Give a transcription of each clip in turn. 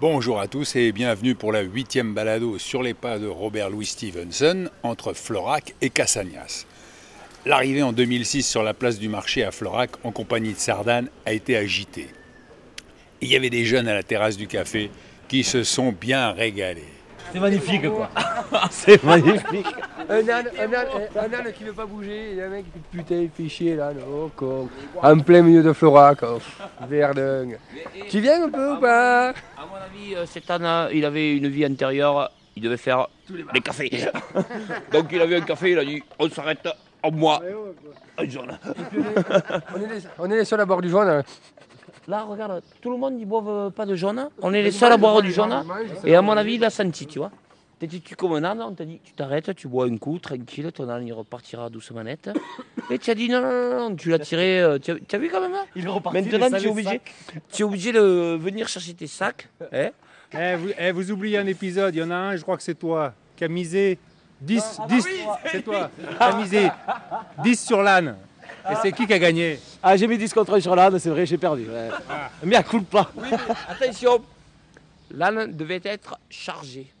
Bonjour à tous et bienvenue pour la huitième balado sur les pas de Robert Louis Stevenson entre Florac et Cassagnas. L'arrivée en 2006 sur la place du marché à Florac en compagnie de Sardane a été agitée. Il y avait des jeunes à la terrasse du café qui se sont bien régalés. C'est magnifique quoi. c'est magnifique. Un âne, un, âne, un âne qui veut pas bouger, et un mec qui putain il fait chier là, oh, con. En plein milieu de Florac, oh, verdun. Tu viens un peu ou pas? À mon avis, euh, cet âne, il avait une vie antérieure, il devait faire les cafés. Donc il avait un café, il a dit on s'arrête en moi. Un jaune. on, est les, on est les seuls à bord du jaune. Là, regarde, tout le monde ne boive pas de jaune. On est les seuls à boire du jaune. Et à mon avis, il a senti, tu vois. T'es tu comme un âne, on t'a dit tu t'arrêtes, tu bois un coup, tranquille, ton âne il repartira doucement net. Et tu as dit non, non, non, non, tu l'as tiré, euh, tu as, vu quand même hein? Il. Maintenant, tu es obligé, tu es obligé de venir chercher tes sacs. hein? Eh, vous, eh, vous oubliez un épisode, il y en a un, je crois que c'est toi, qui a misé 10, 10 c'est toi, qui a misé 10 sur l'âne. Et c'est qui qui a gagné Ah, j'ai mis 10 contre 1 sur l'âne, c'est vrai, j'ai perdu. Ouais. Mais à coup pas. Oui, mais attention, l'âne devait être chargé.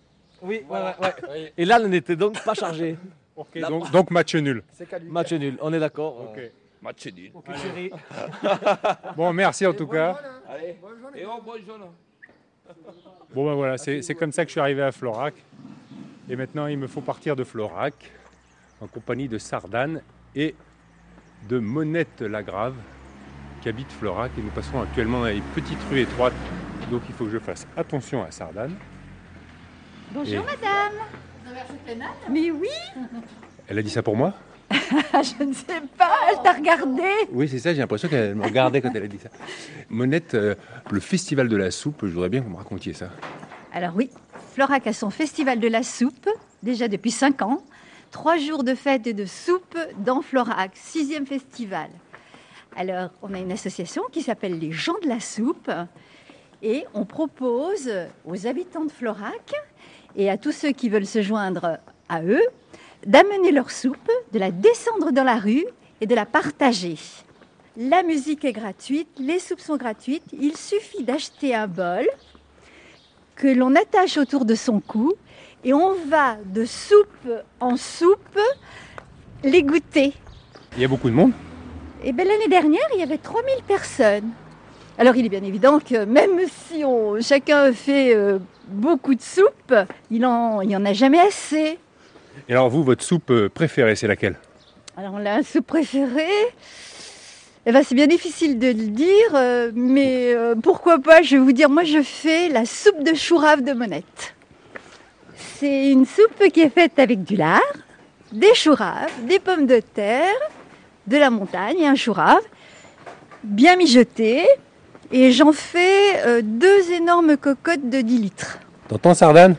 Oui, ouais, ouais, ouais. Et l'âne n'était donc pas chargé. Ok, donc, donc match nul. Match nul, on est d'accord. Ok. Match nul. Bon, merci en tout cas. Allez, et oh, bon. Bon ben voilà, c'est c'est comme ça que je suis arrivé à Florac. Et maintenant, il me faut partir de Florac en compagnie de Sardane et de Monette Lagrave qui habite Florac. Et nous passons actuellement dans les petites rues étroites. Donc il faut que je fasse attention à Sardane. Bonjour Et- madame. Vous avez Mais oui, Elle a dit ça pour moi? Je ne sais pas, elle t'a regardé. Oui, c'est ça, j'ai l'impression qu'elle me regardait quand elle a dit ça. Monette, euh, le festival de la soupe, je voudrais bien que vous me racontiez ça. Alors oui, Florac a son festival de la soupe, déjà depuis 5 ans. Trois jours de fête et de soupe dans Florac, sixième festival. Alors, on a une association qui s'appelle les gens de la soupe et on propose aux habitants de Florac et à tous ceux qui veulent se joindre à eux d'amener leur soupe, de la descendre dans la rue et de la partager. La musique est gratuite, les soupes sont gratuites, il suffit d'acheter un bol que l'on attache autour de son cou et on va de soupe en soupe les goûter. Il y a beaucoup de monde Et bien l'année dernière, il y avait 3000 personnes. Alors il est bien évident que même si on, chacun fait euh, beaucoup de soupe, il en, il y en a jamais assez. Et alors vous, votre soupe euh, préférée, c'est laquelle? Alors on a un soupe préféré. Eh ben, c'est bien difficile de le dire, euh, mais euh, pourquoi pas, je vais vous dire, moi je fais la soupe de chou rave de Monette. C'est une soupe qui est faite avec du lard, des choux raves, des pommes de terre, de la montagne et un chou rave, bien mijoté. Et j'en fais euh, deux énormes cocottes de 10 litres. T'entends Sardane?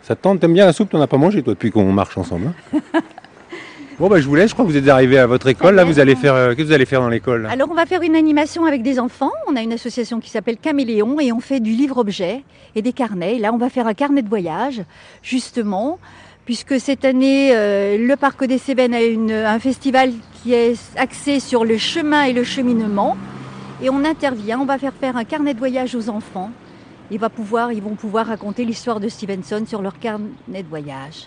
Ça te tente T'aimes bien la soupe T'en as pas mangé toi depuis qu'on marche ensemble hein? Bon bah je vous laisse, je crois que vous êtes arrivé à votre école. Là vous allez faire, euh, qu'est-ce que vous allez faire dans l'école là? Alors on va faire une animation avec des enfants. On a une association qui s'appelle Caméléon et on fait du livre-objet et des carnets. Et là on va faire un carnet de voyage, justement, puisque cette année euh, le Parc des Cévennes a une- un festival qui est axé sur le chemin et le cheminement. Et on intervient, on va faire faire un carnet de voyage aux enfants. Ils, va pouvoir, ils vont pouvoir raconter l'histoire de Stevenson sur leur carnet de voyage.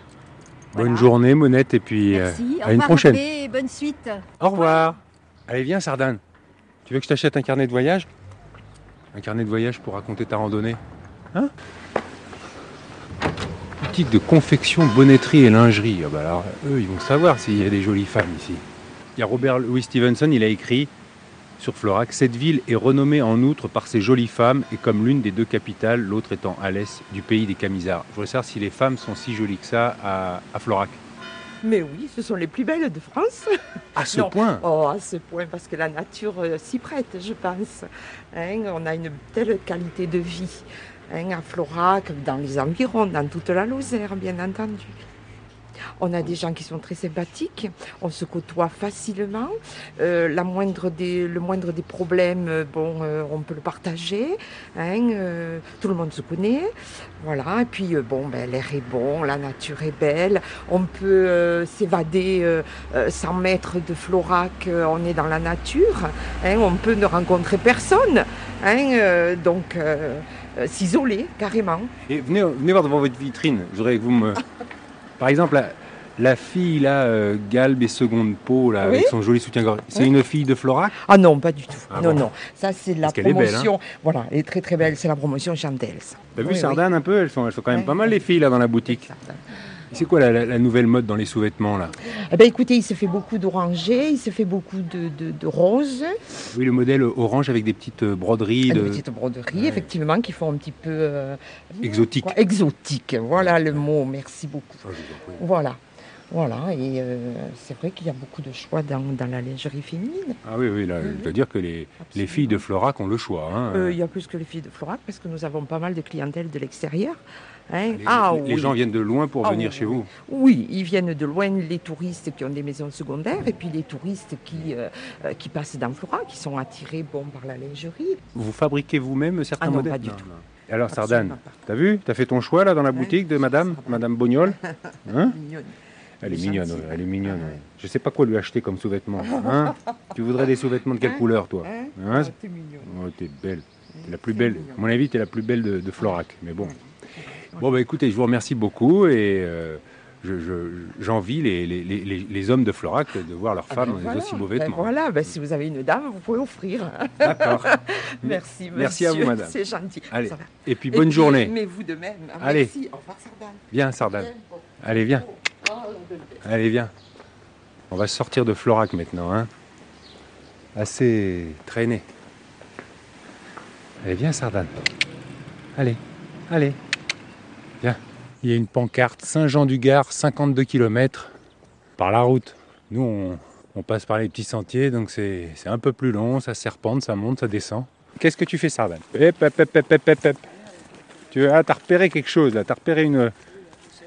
Bonne Voilà. journée Monette et puis euh, au à une prochaine. Et bonne suite. Au revoir. Allez viens Sardane. Tu veux que je t'achète un carnet de voyage? Un carnet de voyage pour raconter ta randonnée Hein? Boutique de confection, bonnetterie et lingerie. Ah bah alors, eux, ils vont savoir s'il y a des jolies femmes ici. Il y a Robert Louis Stevenson, il a écrit sur Florac Cette ville est renommée en outre par ses jolies femmes et comme l'une des deux capitales, l'autre étant Alès, du pays des Camisards. Je voudrais savoir si les femmes sont si jolies que ça à, à Florac. Mais oui, ce sont les plus belles de France. À ce Non. point Oh, à ce point, parce que la nature euh, s'y prête, je pense. Hein, on a une telle qualité de vie hein, à Florac, dans les environs, dans toute la Lozère, bien entendu. On a des gens qui sont très sympathiques, on se côtoie facilement. Euh, la moindre des, le moindre des problèmes, euh, bon, euh, on peut le partager. hein, euh, tout le monde se connaît. Voilà, et puis bon, ben, l'air est bon, la nature est belle. On peut s'évader euh, euh, 100 mètres de Florac, on est dans la nature. hein, on peut ne rencontrer personne. hein, donc, s'isoler carrément. Et venez, venez voir devant votre vitrine. Je voudrais que vous me. Par exemple, la, la fille là, euh, Galbe et seconde peau, là, avec son joli soutien-gorge, c'est Oui. une fille de Florac? Ah non, pas du tout. Ah non, bon. non. Ça, c'est la Parce qu'elle est belle, hein. promotion. Voilà, elle est très très belle. C'est la promotion Chandels. T'as vu Oui, Sardane un peu? Elles sont, elles sont quand même pas mal les filles là dans la boutique. C'est quoi la, la- nouvelle mode dans les sous-vêtements là? Eh ben, écoutez, il se fait beaucoup d'oranger, il se fait beaucoup de, de, de roses, Oui, le modèle orange avec des petites euh, broderies des de... petites broderies, Ouais. effectivement, qui font un petit peu euh, exotiques. quoi, exotique. Voilà le mot. Merci beaucoup. Ah. Voilà. Voilà, et euh, c'est vrai qu'il y a beaucoup de choix dans, dans la lingerie féminine. Ah oui, oui, là, je dois dire que les, les filles de Florac ont le choix. hein. Euh, il y a plus que les filles de Florac parce que nous avons pas mal de clientèle de l'extérieur. Hein? les, ah les- les oui. gens viennent de loin pour Ah venir oui, chez vous. Oui, ils viennent de loin, les touristes qui ont des maisons secondaires et puis les touristes qui, euh, euh, qui passent dans Florac, qui sont attirés bon, par la lingerie. Vous fabriquez vous-même certains Ah non, modèles? pas du tout. Alors Sardane, Absolument t'as vu? T'as fait ton choix là dans la boutique de madame. Madame Bognol? Hein? Mignonne. Elle est mignonne, ouais, elle est mignonne. ouais. Je sais pas quoi lui acheter comme sous-vêtements. Hein? Tu voudrais des sous-vêtements de quelle Hein? couleur toi? Hein? Ah, t'es mignon. Oh, t'es belle. T'es la plus belle. mignon. À mon avis, t'es la plus belle de, de Florac. Mais bon. Bon, bah écoutez, je vous remercie beaucoup et euh, je- je- j'envie les, les, les- les- hommes de Florac de voir leurs Ah femmes ben dans des voilà. aussi beaux Ben vêtements. voilà, ben si vous avez une dame, vous pouvez offrir. D'accord. Merci, Merci à vous, monsieur. madame. C'est gentil. Allez. Et puis Et bonne puis, journée. Mais vous de même. Allez. Merci. Au revoir, Sardane. Viens, Sardane. Allez, viens. Ah, de- Allez, viens. On va sortir de Florac maintenant. Hein. Assez traîné. Allez, viens, Sardane. Allez, allez. Viens. Il y a une pancarte Saint-Jean-du-Gard, 52 km par la route. Nous, on, on passe par les petits sentiers, donc c'est un peu plus long. Ça serpente, ça monte, ça descend. Qu'est-ce que tu fais, Sardane Hep, hep, hep, hep, hep, hep. Tu as repéré quelque chose là, t'as repéré une.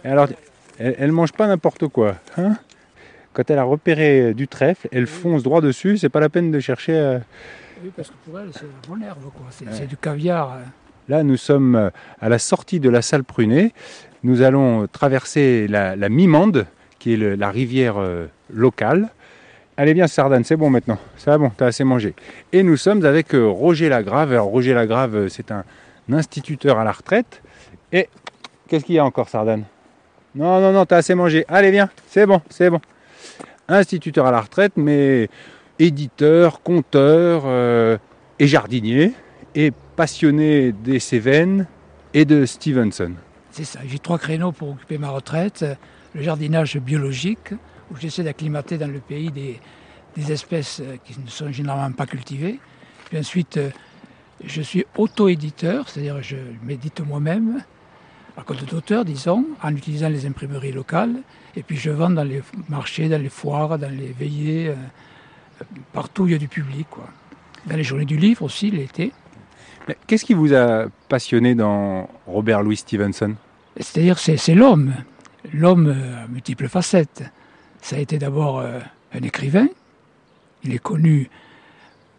Alors, elle, elle mange pas n'importe quoi. Hein? Quand elle a repéré du trèfle, elle fonce droit dessus, c'est pas la peine de chercher. euh. Oui, parce que pour elle, c'est bonne herbe, quoi. C'est du caviar. hein. Là, nous sommes euh, à la sortie de la salle Prunet. Nous allons traverser la, Mimande, qui est la rivière euh, locale. Allez bien, Sardane, c'est bon maintenant. Ça va bon, t'as assez mangé. Et nous sommes avec euh, Roger Lagrave. Alors, Roger Lagrave, c'est un instituteur à la retraite. Et qu'est-ce qu'il y a encore, Sardane Non, non, non, t'as assez mangé. Allez, viens, c'est bon, c'est bon. Instituteur à la retraite, mais éditeur, conteur et jardinier. Et passionné des Cévennes et de Stevenson. C'est ça. J'ai trois créneaux pour occuper ma retraite. Le jardinage biologique, où j'essaie d'acclimater dans le pays des, des espèces euh, qui ne sont généralement pas cultivées. Puis ensuite, euh, je suis auto-éditeur, c'est-à-dire je m'édite moi-même, à compte d'auteur, disons, en utilisant les imprimeries locales. Et puis je vends dans les marchés, dans les foires, dans les veillées, euh, partout où il y a du public. Dans les journées du livre aussi, l'été. Qu'est-ce qui vous a passionné dans Robert Louis Stevenson? C'est-à-dire c'est l'homme, l'homme euh, à multiples facettes. Ça a été d'abord euh, un écrivain. Il est connu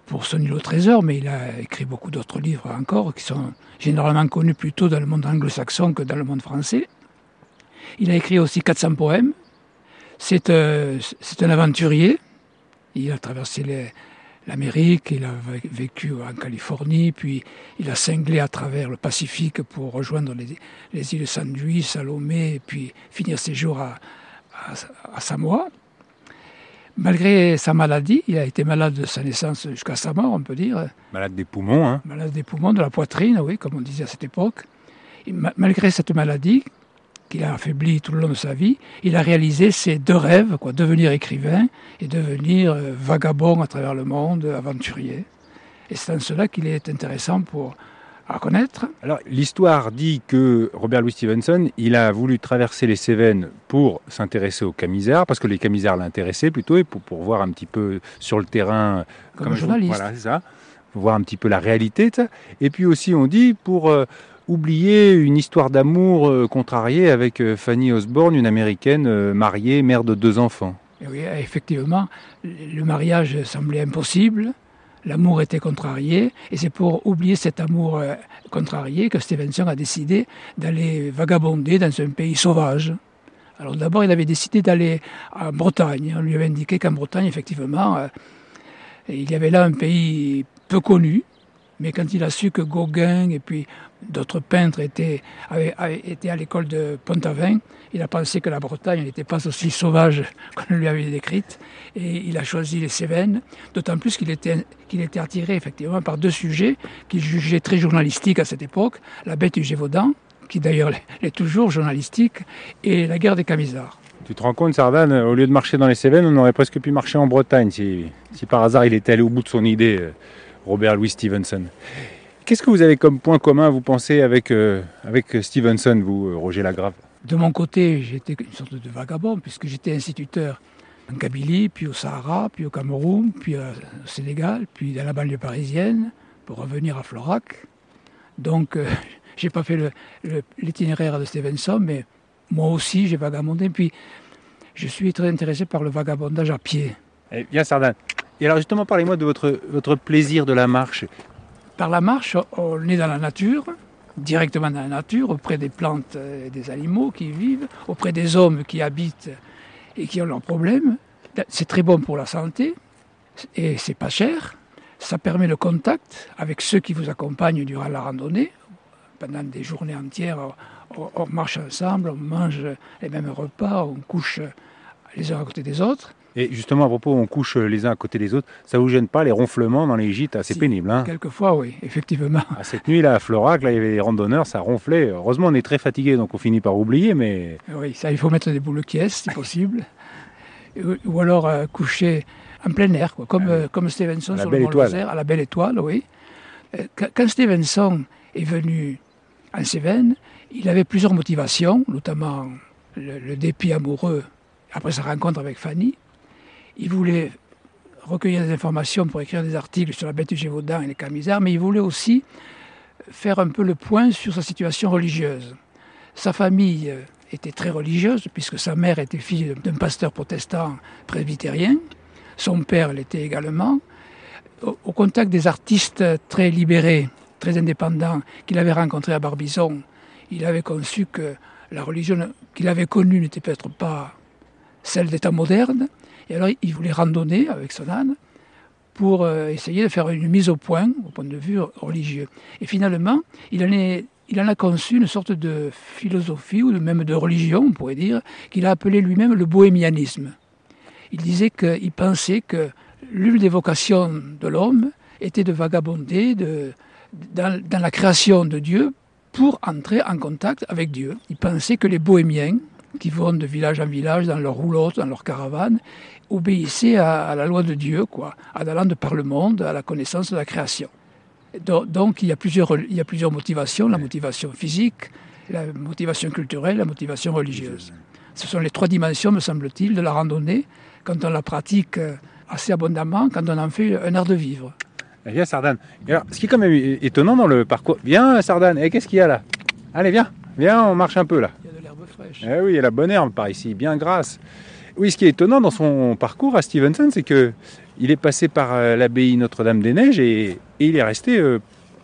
pour son île au trésor, mais il a écrit beaucoup d'autres livres encore qui sont généralement connus plutôt dans le monde anglo-saxon que dans le monde français. Il a écrit aussi 400 poèmes. Euh, c'est un aventurier. Il a traversé les- l'Amérique, il a vé- vécu en Californie, puis il a cinglé à travers le Pacifique pour rejoindre les, les îles Saint-Louis, Salomé, et puis finir ses jours à, à, à Samoa. Malgré sa maladie, il a été malade de sa naissance jusqu'à sa mort, on peut dire, Malade des poumons, hein malade des poumons, de la poitrine, oui, comme on disait à cette époque. Et malgré cette maladie, qu'il a affaibli tout le long de sa vie, il a réalisé ses deux rêves, quoi, devenir écrivain et devenir euh, vagabond à travers le monde, aventurier. Et c'est en cela qu'il est intéressant pour à connaître. Alors, l'histoire dit que Robert Louis Stevenson, il a voulu traverser les Cévennes pour s'intéresser aux camisards, parce que les camisards l'intéressaient plutôt, et pour, pour voir un petit peu sur le terrain. Comme journaliste. Voilà, c'est ça. Voir un petit peu la réalité. ça. Et puis aussi, on dit, pour euh, oublier une histoire d'amour euh, contrariée avec euh, Fanny Osborne, une américaine euh, mariée, mère de deux enfants. Oui, effectivement, le mariage semblait impossible, l'amour était contrarié, et c'est pour oublier cet amour contrarié que Stevenson a décidé d'aller vagabonder dans un pays sauvage. Alors d'abord, il avait décidé d'aller en Bretagne. On lui avait indiqué qu'en Bretagne, effectivement, il y avait là un pays peu connu, Mais quand il a su que Gauguin et puis d'autres peintres étaient, avaient, à l'école de Pont-Aven, il a pensé que la Bretagne n'était pas aussi sauvage qu'on lui avait décrite. Et il a choisi les Cévennes, d'autant plus qu'il était, était attiré effectivement par deux sujets qu'il jugeait très journalistiques à cette époque, la bête du Gévaudan, qui d'ailleurs l'est toujours journalistique, et la guerre des Camisards. Tu te rends compte, Sardane, au lieu de marcher dans les Cévennes, on aurait presque pu marcher en Bretagne si, si par hasard il était allé au bout de son idée, euh, Robert Louis Stevenson. Qu'est-ce que vous avez comme point commun, vous pensez, avec, euh, avec Stevenson, vous, euh, Roger Lagrave? De mon côté, j'étais une sorte de vagabond, puisque j'étais instituteur en Kabylie, puis au Sahara, puis au Cameroun, puis au Sénégal, puis dans la banlieue parisienne, pour revenir à Florac. Donc, euh, j'ai pas fait l'itinéraire de Stevenson, mais moi aussi, j'ai vagabondé. Puis, je suis très intéressé par le vagabondage à pied. Eh bien, Sardane. Et alors, justement, parlez-moi de votre, votre plaisir de la marche. Par la marche, on est dans la nature, directement dans la nature, auprès des plantes et des animaux qui vivent, auprès des hommes qui habitent et qui ont leurs problèmes. C'est très bon pour la santé et c'est pas cher. Ça permet le contact avec ceux qui vous accompagnent durant la randonnée. Pendant des journées entières, on marche ensemble, on mange les mêmes repas, on couche les uns à côté des autres. Et justement, à propos, on couche les uns à côté des autres. Ça vous gêne pas les ronflements dans les gîtes Si. pénible. Hein? Quelquefois, oui, effectivement. Ah, cette nuit là à Florac, là, il y avait des randonneurs, ça ronflait. Heureusement, on est très fatigué, donc on finit par oublier, mais Oui, ça, il faut mettre des boules qui si possible. Ou- alors euh, coucher en plein air, quoi, comme, euh, comme Stevenson À la sur belle le Mont étoile. Lozère, à la Belle Étoile, oui. Euh, Quand, quand Stevenson est venu en Cévennes, il avait plusieurs motivations, notamment le, le dépit amoureux après sa rencontre avec Fanny. Il voulait recueillir des informations pour écrire des articles sur la bête du Gévaudan et les Camisards, mais il voulait aussi faire un peu le point sur sa situation religieuse. Sa famille euh, était très religieuse, puisque sa mère était fille d'un pasteur protestant presbytérien, son père l'était également. Au, contact des artistes très libérés, très indépendants qu'il avait rencontrés à Barbizon, il avait conçu que la religion qu'il avait connue n'était peut-être pas celle des temps modernes. Et alors il voulait randonner avec son âne pour euh, essayer de faire une mise au point au point de vue religieux. Et finalement, il en, a conçu une sorte de philosophie ou même de religion, on pourrait dire, qu'il a appelé lui-même le bohémianisme. Il disait qu'il pensait que l'une des vocations de l'homme était de vagabonder de, dans, dans la création de Dieu pour entrer en contact avec Dieu. Il pensait que les bohémiens, qui vont de village en village dans leur roulotte, dans leur caravane, obéissaient à, à la loi de Dieu, quoi, en allant de par le monde à la connaissance de la création. Donc, donc, il, y a plusieurs, il y a plusieurs motivations, la motivation physique, la motivation culturelle, la motivation religieuse. Ce sont les trois dimensions, me semble-t-il, de la randonnée quand on la pratique euh, assez abondamment, quand on en fait un art de vivre. Eh Viens, Sardane. Et alors, ce qui est quand même étonnant dans le parcours. Viens, Sardane. Et qu'est-ce qu'il y a là? Allez, viens. Viens, on marche un peu là. Fraîche. Eh oui, il y a la bonne herbe par ici, bien grasse. Oui, ce qui est étonnant dans son parcours à Stevenson, c'est que il est passé par euh, l'abbaye Notre-Dame-des-Neiges et, et il est resté, euh,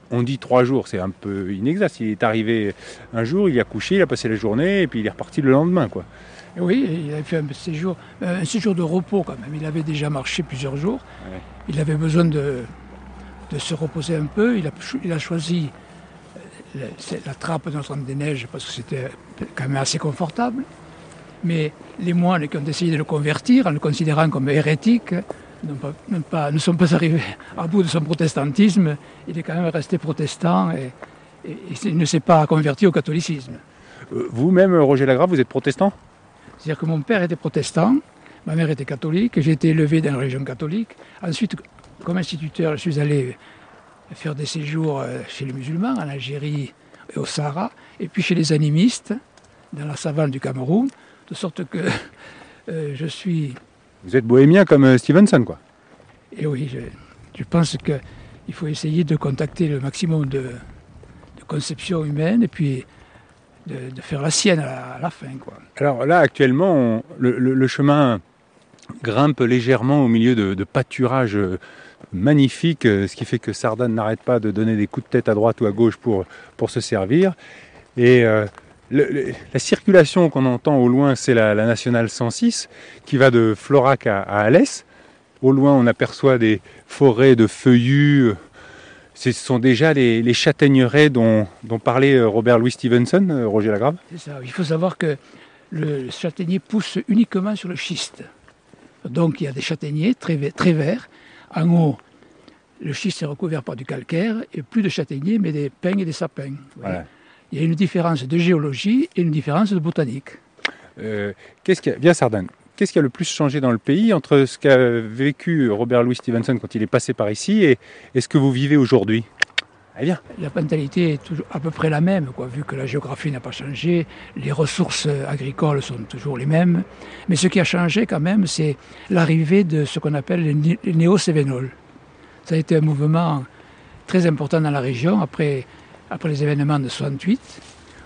on dit trois jours, c'est un peu inexact. Il est arrivé un jour, il a couché, il a passé la journée et puis il est reparti le lendemain, quoi. Oui, il avait fait un séjour, euh, un séjour de repos quand même. Il avait déjà marché plusieurs jours. Ouais. Il avait besoin de, de se reposer un peu. Il a, cho- il a choisi la, trappe de Notre-Dame-des-Neiges parce que c'était quand même assez confortable. Mais les moines qui ont essayé de le convertir en le considérant comme hérétique n'ont pas- pas- ne sont pas arrivés à bout de son protestantisme. Il est quand même resté protestant et, et- et il ne s'est pas converti au catholicisme. Euh, Vous-même, Roger Lagrave, vous êtes protestant? C'est-à-dire que mon père était protestant, ma mère était catholique, j'ai été élevé dans la région catholique. Ensuite, comme instituteur, je suis allé faire des séjours euh, chez les musulmans, en Algérie et au Sahara, et puis chez les animistes, dans la savane du Cameroun, de sorte que euh, je suis... Vous êtes bohémien comme euh, Stevenson, quoi. Et oui, je, je pense qu'il faut essayer de contacter le maximum de, de conceptions humaines et puis de, de faire la sienne à la, à la fin. Quoi. Alors là, actuellement, on- le, le- le chemin grimpe légèrement au milieu de, de pâturages magnifiques, euh, ce qui fait que Sardane n'arrête pas de donner des coups de tête à droite ou à gauche pour, pour se servir. Et euh, la circulation qu'on entend au loin, c'est la, nationale 106 qui va de Florac à, Alès. Au loin, on aperçoit des forêts de feuillus. Ce sont déjà les, les châtaigneraies dont, dont, parlait euh, Robert Louis Stevenson, Roger Lagrave C'est ça. Il faut savoir que le châtaignier pousse uniquement sur le schiste. Donc il y a des châtaigniers très, très verts. En haut, le schiste est recouvert par du calcaire et plus de châtaigniers, mais des pins et des sapins. Voilà. Il y a une différence de géologie et une différence de botanique. Euh, qu'est-ce qu'il y a Bien Sardane. Qu'est-ce qui a le plus changé dans le pays entre ce qu'a vécu Robert Louis Stevenson quand il est passé par ici et, et ce que vous vivez aujourd'hui? La mentalité est toujours à peu près la même, vu que la géographie n'a pas changé, les ressources agricoles sont toujours les mêmes. Mais ce qui a changé quand même, c'est l'arrivée de ce qu'on appelle les néo-cévénols. Ça a été un mouvement très important dans la région après, après les événements de 68.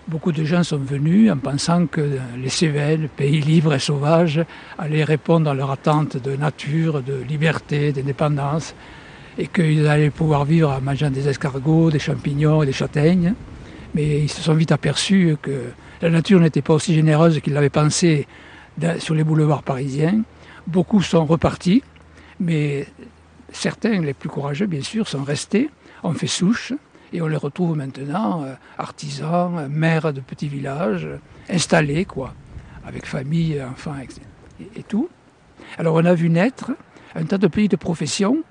Beaucoup de gens sont venus en pensant que les Cévennes, pays libres et sauvages, allaient répondre à leur attente de nature, de liberté, d'indépendance, et qu'ils allaient pouvoir vivre en mangeant des escargots, des champignons et des châtaignes. Mais ils se sont vite aperçus que la nature n'était pas aussi généreuse qu'ils l'avaient pensé sur les boulevards parisiens. Beaucoup sont repartis, mais certains, les plus courageux bien sûr, sont restés, ont fait souche, et on les retrouve maintenant euh, artisans, maires de petits villages, installés, quoi, avec famille, enfants et, et tout. Alors on a vu naître un tas de pays de profession,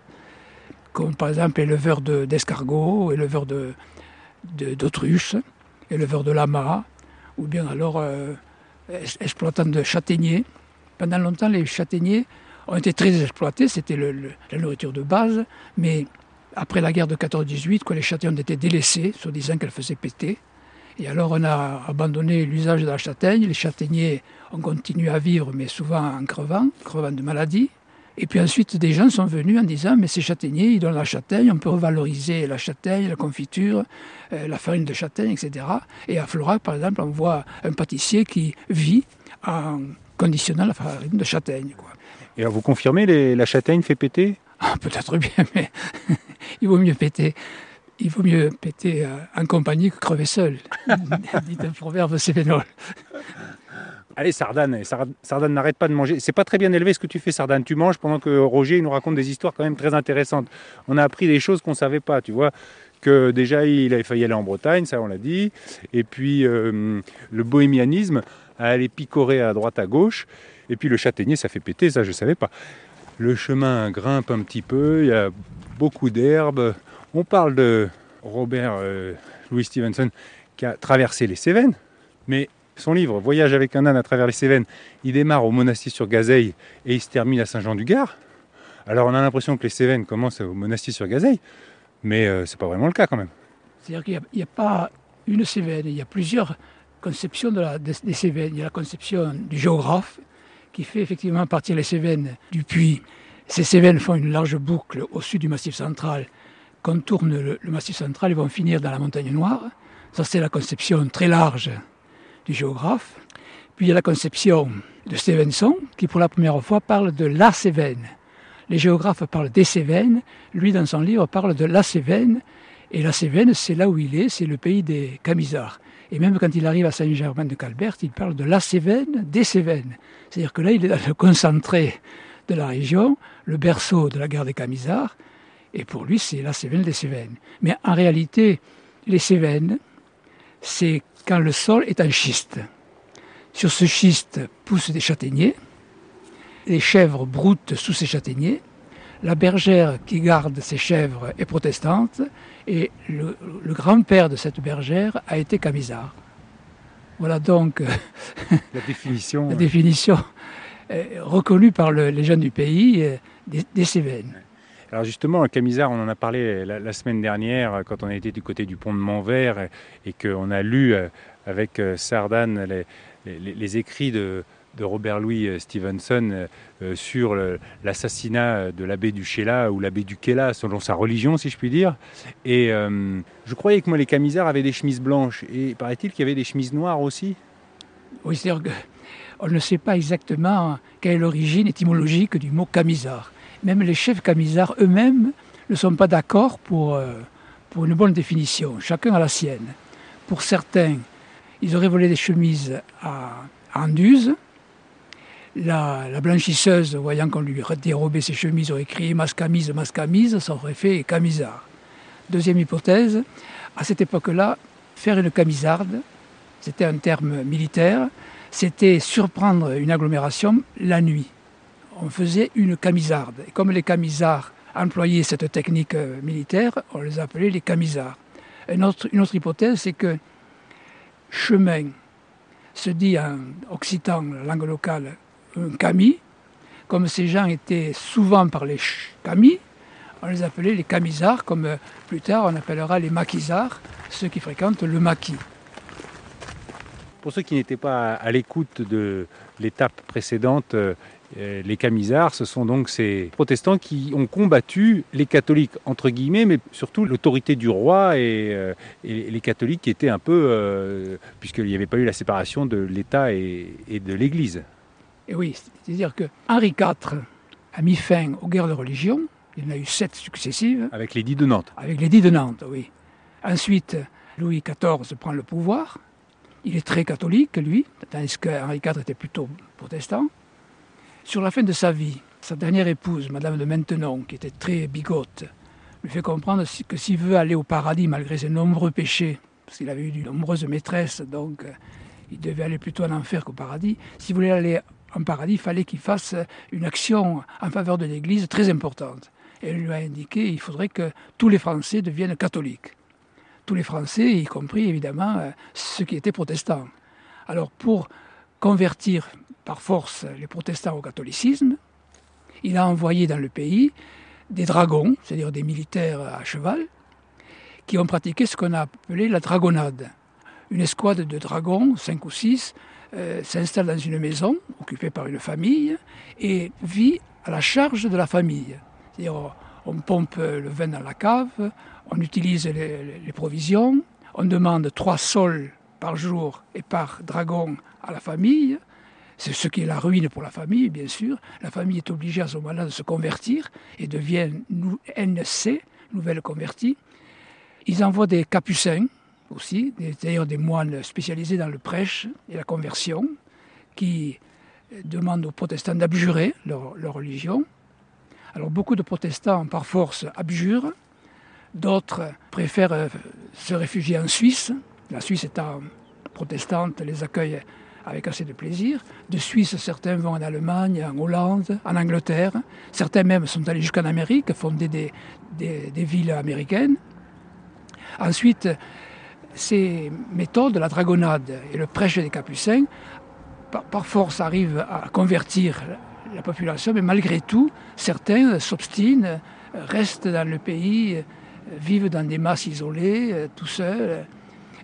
comme par exemple éleveurs d'escargots, éleveurs d'autruches, de, éleveurs de lamas, ou bien alors euh, exploitants de châtaigniers. Pendant longtemps, les châtaigniers ont été très exploités, c'était la nourriture de base, mais après la guerre de 14-18, les châtaignes ont été délaissées, soi-disant qu'elles faisaient péter. Et alors on a abandonné l'usage de la châtaigne, les châtaigniers ont continué à vivre, mais souvent en crevant, crevant de maladies. Et puis ensuite, des gens sont venus en disant, mais ces châtaigniers, ils donnent la châtaigne, on peut revaloriser la châtaigne, la confiture, euh, la farine de châtaigne, etc. Et à Florac, par exemple, on voit un pâtissier qui vit en conditionnant la farine de châtaigne. Quoi. Et alors vous confirmez, les, la châtaigne fait péter? Ah, Peut-être bien, mais il vaut mieux péter. Il vaut mieux péter euh, en compagnie que crever seul. dit un proverbe sévénol. Allez, Sardane, Sardane n'arrête pas de manger. C'est pas très bien élevé ce que tu fais, Sardane. Tu manges pendant que Roger nous raconte des histoires quand même très intéressantes. On a appris des choses qu'on ne savait pas, tu vois. Que déjà, il avait failli aller en Bretagne, ça on l'a dit. Et puis, euh, le bohémianisme, à aller picorer à droite, à gauche. Et puis, le châtaignier, ça fait péter, ça je ne savais pas. Le chemin grimpe un petit peu, il y a beaucoup d'herbes. On parle de Robert euh, Louis Stevenson qui a traversé les Cévennes. Mais son livre Voyage avec un âne à travers les Cévennes, il démarre au monastier sur Gazeille et il se termine à Saint-Jean-du-Gard. Alors on a l'impression que les Cévennes commencent au monastier sur Gazeille, mais euh, ce n'est pas vraiment le cas quand même. C'est-à-dire qu'il n'y a, pas une Cévenne, il y a plusieurs conceptions de la, des, Cévennes. Il y a la conception du géographe qui fait effectivement partir les Cévennes du puits. Ces Cévennes font une large boucle au sud du massif central, contournent le massif central et vont finir dans la montagne noire. Ça c'est la conception très large du géographe. Puis il y a la conception de Stevenson, qui pour la première fois parle de la Cévenne. Les géographes parlent des Cévennes, lui dans son livre parle de la Cévenne, et la Cévenne c'est là où il est, c'est le pays des Camisards. Et même quand il arrive à Saint-Germain de Calbert, il parle de la Cévenne, des Cévennes. C'est-à-dire que là, il est dans le concentré de la région, le berceau de la guerre des Camisards, et pour lui, c'est la Cévenne des Cévennes. Mais en réalité, les Cévennes, c'est quand le sol est en schiste. Sur ce schiste poussent des châtaigniers, les chèvres broutent sous ces châtaigniers, la bergère qui garde ces chèvres est protestante, et le, grand-père de cette bergère a été camisard. Voilà donc la définition, la définition euh, reconnue par les jeunes du pays euh, des Cévennes. Alors justement, un camisard, on en a parlé la, semaine dernière quand on a été du côté du pont de Montvert et, qu'on a lu euh, avec euh, Sardane les, écrits de, Robert Louis euh, Stevenson sur l'assassinat de l'abbé du Chéla ou l'abbé du Kéla, selon sa religion, si je puis dire. Et je croyais que moi, les camisards avaient des chemises blanches. Et paraît-il qu'il y avait des chemises noires aussi? Oui, c'est-à-dire qu'on ne sait pas exactement quelle est l'origine étymologique du mot camisard même les chefs camisards eux-mêmes ne sont pas d'accord pour, euh, pour une bonne définition. Chacun a la sienne. Pour certains, ils auraient volé des chemises à, Anduze. La, blanchisseuse, voyant qu'on lui dérobait ses chemises, aurait crié mascamise, mascamise, ça aurait fait camisard. Deuxième hypothèse, à cette époque-là, faire une camisarde, c'était un terme militaire, c'était surprendre une agglomération la nuit. On faisait une camisarde. Et comme les camisards employaient cette technique euh, militaire, on les appelait les camisards. Une autre, une autre hypothèse, c'est que chemin se dit en occitan, la langue locale, un camis. Comme ces gens étaient souvent par les camis, on les appelait les camisards, comme euh, plus tard on appellera les maquisards, ceux qui fréquentent le maquis. Pour ceux qui n'étaient pas à l'écoute de l'étape précédente, euh, les camisards, ce sont donc ces protestants qui ont combattu les catholiques, entre guillemets, mais surtout l'autorité du roi et, les catholiques qui étaient un peu, puisqu'il n'y avait pas eu la séparation de l'État et, et, de l'Église. Et oui, c'est-à-dire que Henri IV a mis fin aux guerres de religion, il y en a eu sept successives. Avec l'édit de Nantes Avec l'édit de Nantes, oui. Ensuite, Louis XIV prend le pouvoir. Il est très catholique, lui, tandis qu'Henri IV était plutôt protestant. Sur la fin de sa vie, sa dernière épouse, Madame de Maintenon, qui était très bigote, lui fait comprendre que s'il veut aller au paradis malgré ses nombreux péchés, parce qu'il avait eu de nombreuses maîtresses, donc euh, il devait aller plutôt en enfer qu'au paradis, s'il voulait aller en paradis, il fallait qu'il fasse une action en faveur de l'Église très importante elle lui a indiqué qu'il faudrait que tous les Français deviennent catholiques. Tous les Français, y compris évidemment euh, ceux qui étaient protestants. Alors pour convertir par force les protestants au catholicisme, il a envoyé dans le pays des dragons, c'est-à-dire des militaires à cheval, qui ont pratiqué ce qu'on a appelé la dragonnade. Une escouade de dragons, cinq ou six, euh, s'installe dans une maison occupée par une famille et vit à la charge de la famille. C'est-à-dire, on pompe le vin dans la cave, on utilise les, provisions, on demande trois sols par jour et par dragon à la famille. C'est ce qui est la ruine pour la famille, bien sûr. La famille est obligée à ce moment-là de se convertir et devient NC, nouvelle convertie. Ils envoient des capucins aussi, d'ailleurs des moines spécialisés dans le prêche et la conversion, qui demandent aux protestants d'abjurer leur religion. Alors beaucoup de protestants, par force, abjurent. D'autres préfèrent euh, se réfugier en Suisse. La Suisse étant protestante, les accueille avec assez de plaisir. De Suisse, certains vont en Allemagne, en Hollande, en Angleterre. Certains même sont allés jusqu'en Amérique, fonder des, des, villes américaines. Ensuite, ces méthodes, la dragonnade et le prêche des capucins, par force arrivent à convertir la population, mais malgré tout, certains s'obstinent, restent dans le pays, vivent dans des masses isolées, tout seuls.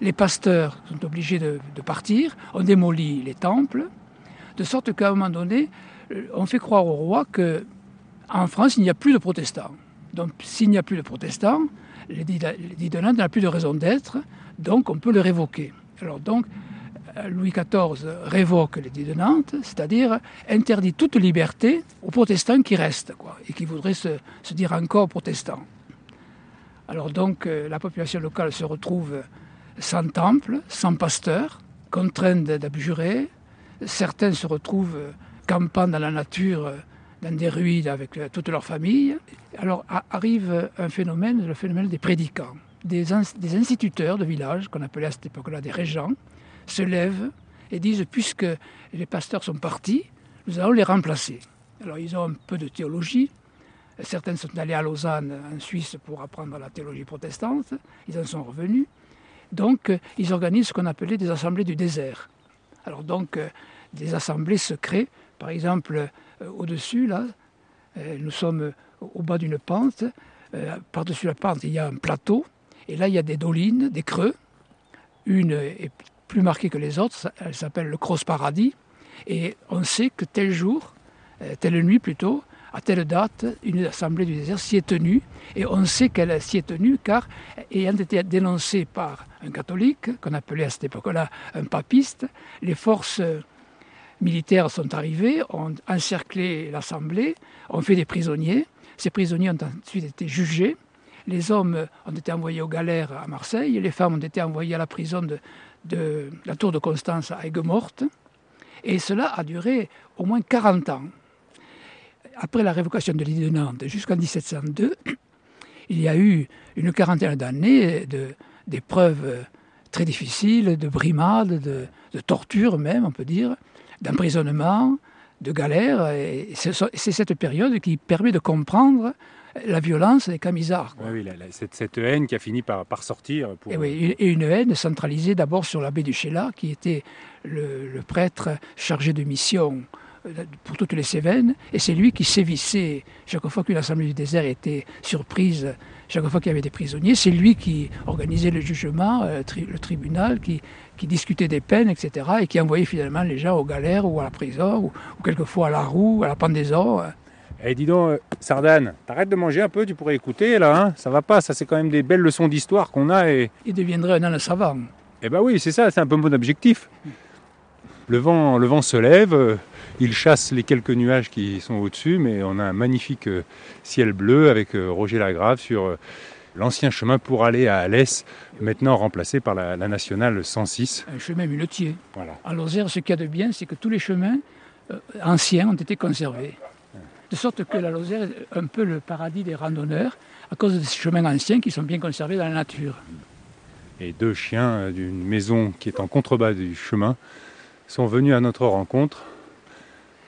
Les pasteurs sont obligés de, partir, on démolit les temples, de sorte qu'à un moment donné, on fait croire au roi que en France, il n'y a plus de protestants. Donc, s'il n'y a plus de protestants, de Nantes n'a plus de raison d'être, donc on peut le révoquer. Alors donc, euh, Louis XIV révoque l'édit de Nantes, c'est-à-dire interdit toute liberté aux protestants qui restent et qui voudraient se, dire encore protestants. Alors donc euh, la population locale se retrouve sans temple, sans pasteur, contrainte d'abjurer. Certains se retrouvent campant dans la nature, dans des ruines avec euh, toute leur famille. Alors arrive un phénomène, le phénomène des prédicants, des, des instituteurs de village, qu'on appelait à cette époque-là des régents, se lèvent et disent, puisque les pasteurs sont partis, nous allons les remplacer. Alors ils ont un peu de théologie. Certains sont allés à Lausanne, en Suisse, pour apprendre la théologie protestante. Ils en sont revenus. Donc ils organisent ce qu'on appelait des assemblées du désert. Alors donc des assemblées se. Par exemple, euh, au-dessus, là, euh, nous sommes au bas d'une pente. Euh, par-dessus la pente, il y a un plateau. Et là, il y a des dolines, des creux. Une est plus marquée que les autres. Elle s'appelle le Cross Paradis. Et on sait que tel jour, euh, telle nuit plutôt, à telle date, une assemblée du désert s'y est tenue. Et on sait qu'elle s'y est tenue car, ayant été dénoncée par un catholique, qu'on appelait à cette époque-là un papiste, les forces militaires sont arrivées, ont encerclé l'assemblée, ont fait des prisonniers. Ces prisonniers ont ensuite été jugés. Les hommes ont été envoyés aux galères à Marseille, les femmes ont été envoyées à la prison de, la tour de Constance à Aigues-Mortes, et cela a duré au moins 40 ans. Après la révocation de l'île de Nantes jusqu'en 1702, il y a eu une quarantaine d'années d'épreuves très difficiles, de brimades, de, de tortures même, on peut dire, d'emprisonnement, de galères. Et c'est cette période qui permet de comprendre la violence des camisards. Oui, cette, haine qui a fini par, par sortir. Et, oui, et, une haine centralisée d'abord sur l'abbé du Chéla, qui était le, prêtre chargé de mission euh, pour toutes les Cévennes, et c'est lui qui sévissait chaque fois qu'une assemblée du désert était surprise, chaque fois qu'il y avait des prisonniers, c'est lui qui organisait le jugement, euh, le tribunal, qui, qui discutait des peines, etc., et qui envoyait finalement les gens aux galères ou à la prison, ou, ou quelquefois à la roue, à la pendaison. Eh dis donc, euh, Sardane, t'arrêtes de manger un peu, tu pourrais écouter là, hein ça va pas, ça c'est quand même des belles leçons d'histoire qu'on a et... Il deviendrait un âne savant. Eh ben oui, c'est ça, c'est un peu mon objectif. Le vent, le vent se lève, euh, il chasse les quelques nuages qui sont au-dessus, mais on a un magnifique euh, ciel bleu avec Roger Lagrave sur l'ancien chemin pour aller à Alès, maintenant remplacé par la, nationale 106. Un chemin muletier. Voilà. À Lozère, ce qu'il y a de bien, c'est que tous les chemins anciens ont été conservés. De sorte que la Lozère est un peu le paradis des randonneurs à cause de ces chemins anciens qui sont bien conservés dans la nature. Et deux chiens d'une maison qui est en contrebas du chemin sont venus à notre rencontre.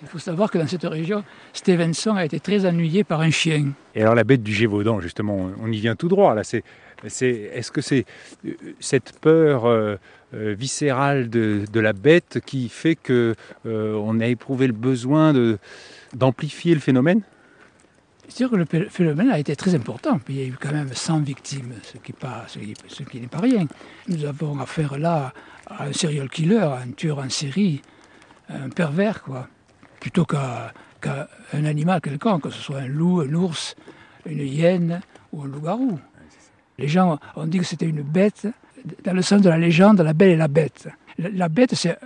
Il faut savoir que dans cette région, Stevenson a été très ennuyé par un chien. Et alors la bête du Gévaudan, justement, on y vient tout droit. Là, c'est, est-ce que c'est euh, cette peur euh, euh, viscérale de, la bête qui fait que on a éprouvé le besoin de, d'amplifier le phénomène? C'est sûr que le phénomène a été très important. Il y a eu quand même 100 victimes, ce qui, n'est pas rien. Nous avons affaire là à un serial killer, un tueur en série, un pervers, quoi. Plutôt qu'à un animal quelconque, que ce soit un loup, un ours, une hyène ou un loup-garou. Les gens ont dit que c'était une bête, dans le sens de la légende, la belle et la bête. La bête, c'est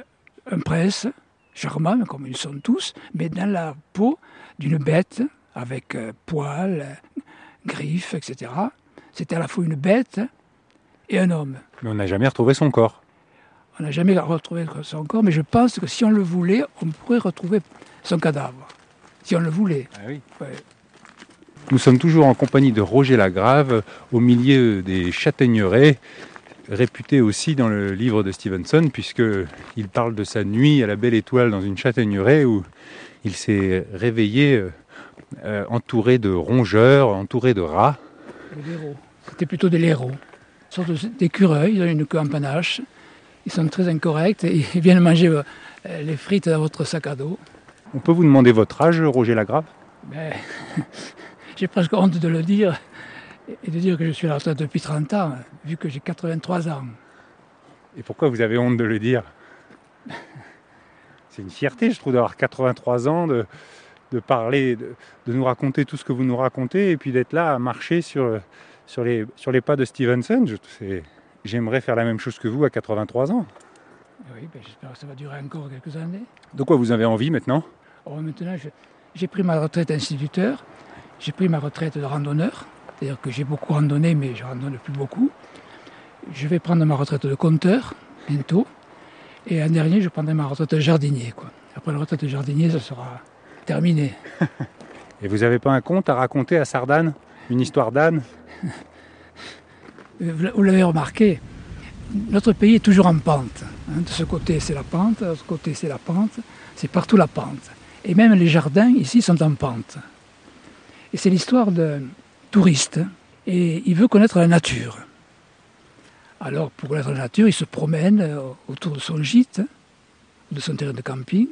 un prince charmant, comme ils sont tous, mais dans la peau d'une bête, avec euh, poils, griffes, etc. C'était à la fois une bête et un homme. Mais on n'a jamais retrouvé son corps. On n'a jamais retrouvé son corps, mais je pense que si on le voulait, on pourrait retrouver son cadavre. Si on le voulait. Ah oui. Nous sommes toujours en compagnie de Roger Lagrave, au milieu des châtaigneraies réputé aussi dans le livre de Stevenson, puisqu'il parle de sa nuit à la belle étoile dans une châtaigneraie où il s'est réveillé euh, entouré de rongeurs, entouré de rats. C'était plutôt des léraux, sorte d'écureuils, ils ont une queue en panache, ils sont très incorrects et ils viennent manger euh, les frites dans votre sac à dos. On peut vous demander votre âge, Roger Lagrave? Ben, J'ai presque honte de le dire et de dire que je suis à la retraite depuis 30 ans, vu que j'ai 83 ans. Et pourquoi vous avez honte de le dire? C'est une fierté, je trouve, d'avoir 83 ans, de, parler, de, nous raconter tout ce que vous nous racontez, et puis d'être là à marcher sur, sur, les, sur les pas de Stevenson. J'aimerais faire la même chose que vous à 83 ans. Oui, ben, j'espère que ça va durer encore quelques années. De quoi vous avez envie maintenant? Oh, Maintenant, j'ai pris ma retraite d'instituteur, j'ai pris ma retraite de randonneur. C'est-à-dire que j'ai beaucoup randonné, mais je randonne plus beaucoup. Je vais prendre ma retraite de compteur bientôt. Et un dernier, je prendrai ma retraite de jardinier. Quoi. Après la retraite de jardinier, ça sera terminé. Et vous n'avez pas un conte à raconter à Sardane? Une histoire d'âne Vous l'avez remarqué, notre pays est toujours en pente. Hein. De ce côté, c'est la pente, de l'autre côté, c'est la pente. C'est partout la pente. Et même les jardins ici sont en pente. Et c'est l'histoire de, touriste et il veut connaître la nature. Alors pour connaître la nature, il se promène euh, autour de son gîte, de son terrain de camping,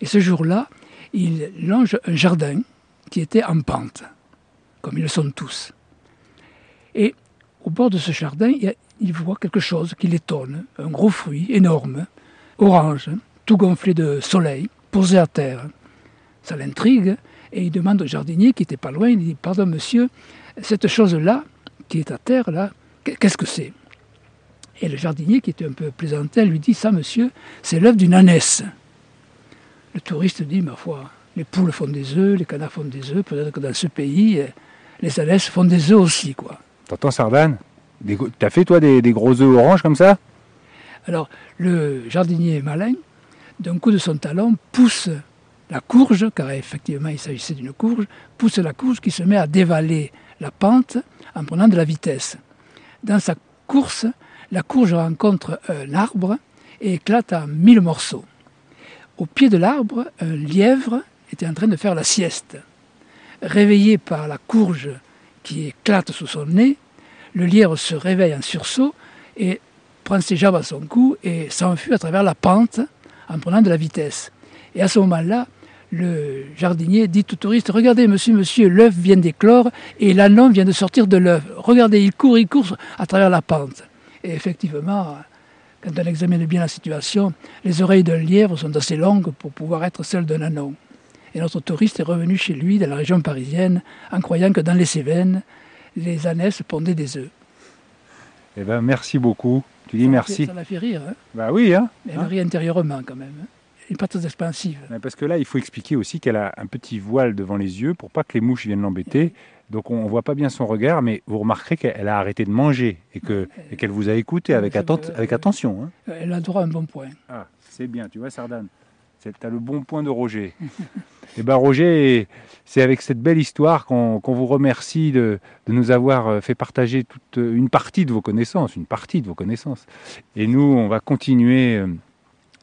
et ce jour-là, il longe un jardin qui était en pente, comme ils le sont tous. Et au bord de ce jardin, il voit quelque chose qui l'étonne, un gros fruit énorme, orange, tout gonflé de soleil, posé à terre. Ça l'intrigue, et il demande au jardinier qui était pas loin, il dit Pardon monsieur, cette chose-là, qui est à terre, là, qu'est-ce que c'est? Et le jardinier, qui était un peu plaisantin, lui dit Ça monsieur, c'est l'œuf d'une ânesse. Le touriste dit Ma foi, les poules font des œufs, les canards font des œufs, peut-être que dans ce pays, les ânesses font des œufs aussi, quoi. T'entends, Sardane? T'as fait, toi, des, gros œufs oranges comme ça Alors, le jardinier malin, d'un coup de son talon, pousse la courge, car effectivement il s'agissait d'une courge, pousse la courge qui se met à dévaler la pente en prenant de la vitesse. Dans sa course, la courge rencontre un arbre et éclate en mille morceaux. Au pied de l'arbre, un lièvre était en train de faire la sieste. Réveillé par la courge qui éclate sous son nez, le lièvre se réveille en sursaut et prend ses jambes à son cou et s'enfuit à travers la pente en prenant de la vitesse. Et à ce moment-là, le jardinier dit au touriste Regardez, monsieur, monsieur, l'œuf vient d'éclore et l'anon vient de sortir de l'œuf. Regardez, il court, il court à travers la pente. Et effectivement, quand on examine bien la situation, les oreilles d'un lièvre sont assez longues pour pouvoir être celles d'un anon. Et notre touriste est revenu chez lui, dans la région parisienne, en croyant que dans les Cévennes, les ânesses pondaient des œufs. Eh ben, merci beaucoup. Tu dis merci. Ça l'a fait rire. Hein bah oui, hein. Elle rit intérieurement quand même. Hein n'est pas très expansive. Parce que là, il faut expliquer aussi qu'elle a un petit voile devant les yeux pour pas que les mouches viennent l'embêter. Donc on ne voit pas bien son regard, mais vous remarquerez qu'elle a arrêté de manger et qu'elle vous a écouté avec, avec attention. Hein. Elle a droit à un bon point. Ah, c'est bien, tu vois, Sardane. Tu as le bon point de Roger. et eh bien Roger, c'est avec cette belle histoire qu'on vous remercie de, de, nous avoir euh, fait partager toute une partie de vos connaissances, une partie de vos connaissances. Et nous, on va continuer euh,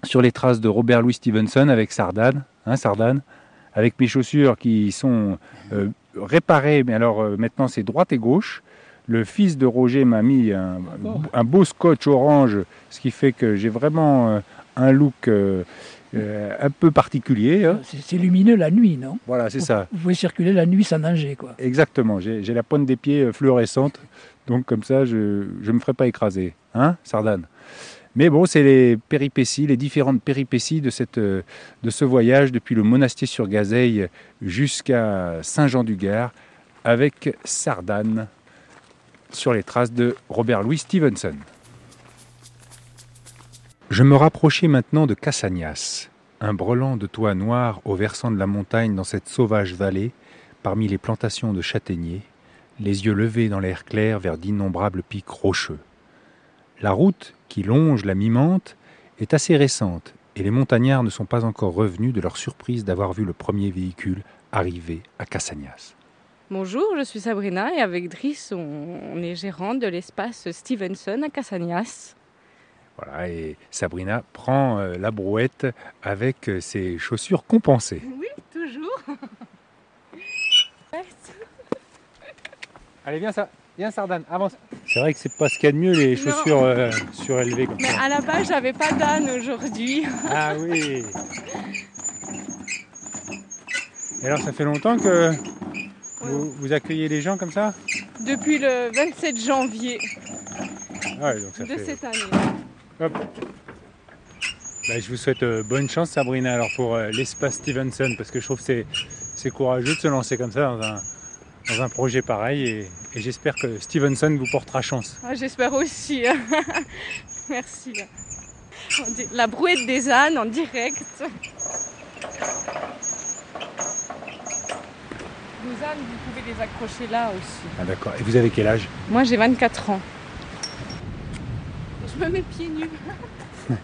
sur les traces de Robert Louis Stevenson avec Sardane, hein, Sardane, avec mes chaussures qui sont euh, réparées, mais alors euh, maintenant c'est droite et gauche. Le fils de Roger m'a mis un, beau scotch orange, ce qui fait que j'ai vraiment euh, un look un peu particulier. Hein. C'est lumineux la nuit, non? Voilà, c'est ça. Vous pouvez circuler la nuit sans danger, quoi. Exactement. J'ai la pointe des pieds fluorescente, donc comme ça, je ne me ferai pas écraser. Hein, Sardane mais bon, c'est les péripéties, les différentes péripéties de, cette, euh, de ce voyage depuis le monastier sur Gazeille jusqu'à Saint-Jean-du-Gard avec Sardane sur les traces de Robert Louis Stevenson. Je me rapprochais maintenant de Cassagnas, un brelan de toit noir au versant de la montagne dans cette sauvage vallée, parmi les plantations de châtaigniers, les yeux levés dans l'air clair vers d'innombrables pics rocheux. La route qui longe la Mimante est assez récente et les montagnards ne sont pas encore revenus de leur surprise d'avoir vu le premier véhicule arriver à Cassagnas. Bonjour, je suis Sabrina et avec Driss, on, est gérant de l'espace Stevenson à Cassagnas. Voilà, et Sabrina prend euh, la brouette avec euh, ses chaussures compensées. Oui, toujours. Allez, viens ça. Viens Sardane, avance. C'est vrai que c'est pas ce qu'il y a de mieux les chaussures euh, surélevées comme Mais à la base, j'avais pas d'âne aujourd'hui. Ah oui. Et alors, ça fait longtemps que vous, accueillez les gens comme ça? Depuis le 27 janvier ah donc ça de cette année. Hop. Bah, je vous souhaite euh, bonne chance Sabrina alors pour euh, l'espace Stevenson parce que je trouve que c'est courageux de se lancer comme ça dans un, dans un projet pareil et, j'espère que Stevenson vous portera chance. Ah, j'espère aussi. Merci. La brouette des ânes en direct. Vos ânes, vous pouvez les accrocher là aussi. Ah d'accord. Et vous avez quel âge? Moi j'ai 24 ans. Je me mets pieds nus.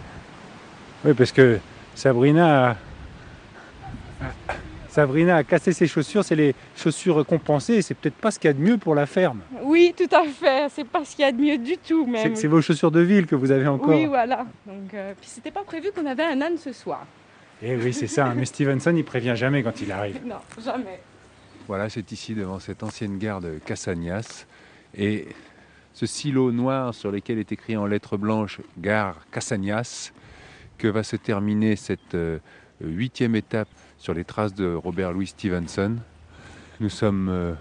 oui, parce que Sabrina Sabrina a cassé ses chaussures, c'est les chaussures compensées, c'est peut-être pas ce qu'il y a de mieux pour la ferme. Oui, tout à fait, c'est pas ce qu'il y a de mieux du tout même. C'est vos chaussures de ville que vous avez encore. Oui, voilà. Donc, euh, puis c'était pas prévu qu'on avait un âne ce soir. Eh oui, c'est ça, hein. mais Stevenson, il prévient jamais quand il arrive. Non, jamais. Voilà, c'est ici devant cette ancienne gare de Cassagnas. Et ce silo noir sur lequel est écrit en lettres blanches gare Cassagnas, que va se terminer cette euh, huitième étape sur les traces de Robert Louis Stevenson. Nous sommes euh,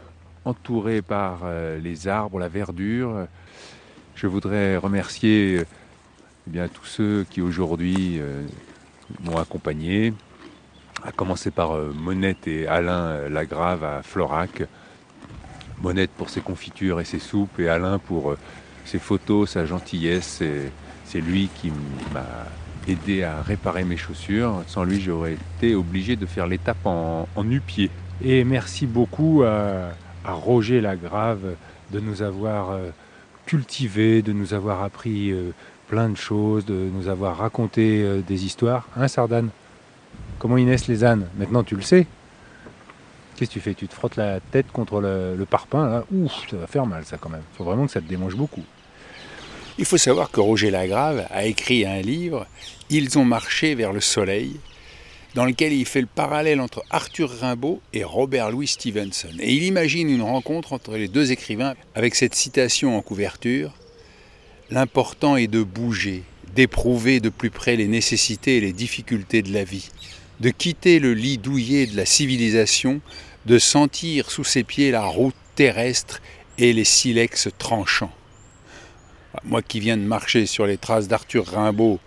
entourés par euh, les arbres, la verdure. Je voudrais remercier eh bien, tous ceux qui aujourd'hui m'ont accompagné, à commencer par Monette et Alain Lagrave à Florac. Monette pour ses confitures et ses soupes et Alain pour ses photos, sa gentillesse. C'est lui qui m'a aider à réparer mes chaussures. Sans lui, j'aurais été obligé de faire l'étape en, nu-pied. Et merci beaucoup à, Roger Lagrave de nous avoir euh, cultivés, de nous avoir appris euh, plein de choses, de nous avoir raconté euh, des histoires. Hein, Sardane? Comment naissent les ânes? Maintenant, tu le sais Qu'est-ce que tu fais? Tu te frottes la tête contre le, parpaing, là? Ouf, ça va faire mal ça quand même. Il faut vraiment que ça te démange beaucoup. Il faut savoir que Roger Lagrave a écrit un livre, Ils ont marché vers le soleil, dans lequel il fait le parallèle entre Arthur Rimbaud et Robert Louis Stevenson. Et il imagine une rencontre entre les deux écrivains avec cette citation en couverture L'important est de bouger, d'éprouver de plus près les nécessités et les difficultés de la vie, de quitter le lit douillet de la civilisation, de sentir sous ses pieds la route terrestre et les silex tranchants. Moi qui viens de marcher sur les traces d'Arthur Rimbaud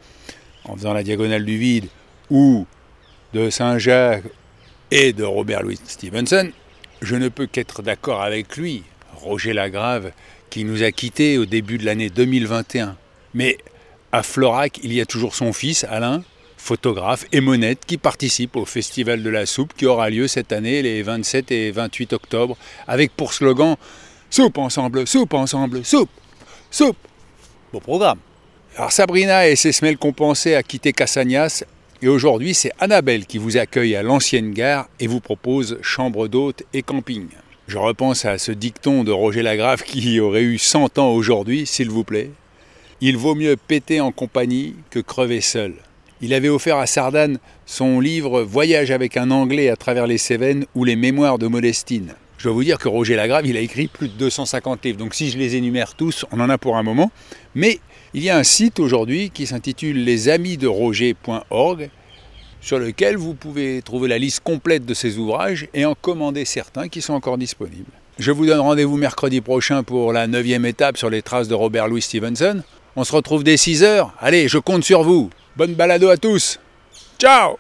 en faisant la diagonale du vide, ou de Saint-Jacques et de Robert Louis Stevenson, je ne peux qu'être d'accord avec lui, Roger Lagrave, qui nous a quittés au début de l'année 2021. Mais à Florac, il y a toujours son fils, Alain, photographe et monette, qui participe au Festival de la Soupe qui aura lieu cette année les 27 et 28 octobre, avec pour slogan Soupe ensemble, soupe ensemble, soupe, soupe. Beau programme. Alors Sabrina et ses semelles compensées a quitté Cassagnas et aujourd'hui c'est Annabelle qui vous accueille à l'ancienne gare et vous propose chambre d'hôte et camping. Je repense à ce dicton de Roger Lagrave qui aurait eu 100 ans aujourd'hui, s'il vous plaît. Il vaut mieux péter en compagnie que crever seul. Il avait offert à Sardane son livre Voyage avec un Anglais à travers les Cévennes ou les Mémoires de Modestine. Je dois vous dire que Roger Lagrave, il a écrit plus de 250 livres. Donc si je les énumère tous, on en a pour un moment. Mais il y a un site aujourd'hui qui s'intitule lesamidesroger.org sur lequel vous pouvez trouver la liste complète de ces ouvrages et en commander certains qui sont encore disponibles. Je vous donne rendez-vous mercredi prochain pour la neuvième étape sur les traces de Robert Louis Stevenson. On se retrouve dès 6 heures. Allez, je compte sur vous. Bonne balado à tous. Ciao